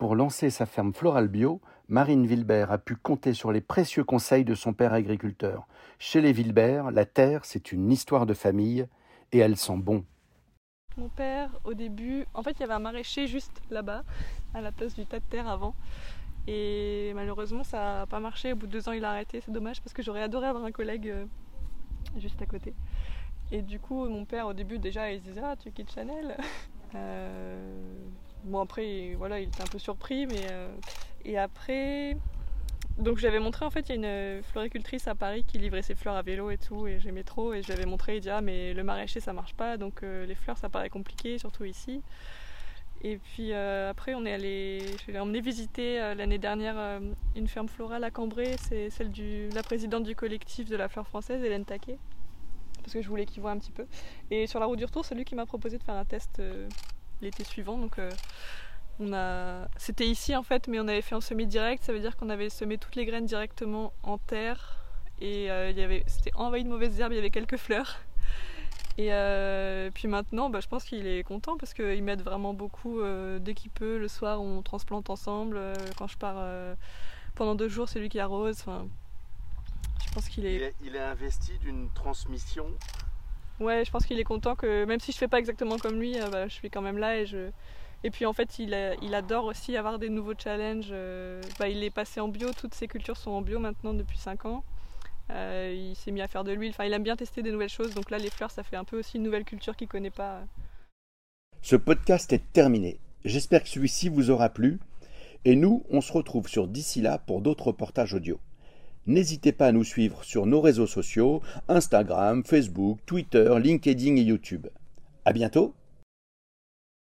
Pour lancer sa ferme florale bio, Marine Wilbert a pu compter sur les précieux conseils de son père agriculteur. Chez les Wilbert, la terre, c'est une histoire de famille et elle sent bon. Mon père, au début, en fait, il y avait un maraîcher juste là-bas, à la place du tas de terre avant. Et malheureusement, ça n'a pas marché. Au bout de deux ans, il a arrêté. C'est dommage parce que j'aurais adoré avoir un collègue euh, juste à côté. Et du coup, mon père, au début, déjà, il se disait Ah, tu quittes Chanel euh, Bon, après, voilà, il était un peu surpris, mais. Euh, et après. Donc, j'avais montré, en fait, il y a une floricultrice à Paris qui livrait ses fleurs à vélo et tout, et j'aimais trop. Et je montré, il dit Ah, mais le maraîcher, ça marche pas, donc les fleurs, ça paraît compliqué, surtout ici. Et puis euh, après, on est allé, je l'ai emmené visiter euh, l'année dernière euh, une ferme florale à Cambrai. C'est celle de la présidente du collectif de la fleur française, Hélène Taquet, parce que je voulais qu'il voit un petit peu. Et sur la route du retour, c'est lui qui m'a proposé de faire un test l'été suivant. Donc on a, c'était ici en fait, mais on avait fait en semi direct. Ça veut dire qu'on avait semé toutes les graines directement en terre. Et il y avait, c'était envahi de mauvaises herbes. Il y avait quelques fleurs. Et euh, puis maintenant, bah, je pense qu'il est content parce qu'il m'aide vraiment beaucoup. Euh, dès qu'il peut, le soir, on transplante ensemble. Euh, quand je pars pendant deux jours, c'est lui qui arrose. Je pense qu'il est... Il est, investi d'une transmission. Ouais, je pense qu'il est content que même si je fais pas exactement comme lui, bah, je suis quand même là et je. Et puis en fait, il, adore aussi avoir des nouveaux challenges. Bah, il est passé en bio, toutes ses cultures sont en bio maintenant depuis 5 ans. Euh, il s'est mis à faire de l'huile. Enfin, il aime bien tester des nouvelles choses. Donc là, les fleurs, ça fait un peu aussi une nouvelle culture qu'il connaît pas. Ce podcast est terminé. J'espère que celui-ci vous aura plu. Et nous, on se retrouve sur d'ici là pour d'autres reportages audio. N'hésitez pas à nous suivre sur nos réseaux sociaux Instagram, Facebook, Twitter, LinkedIn et YouTube. À bientôt!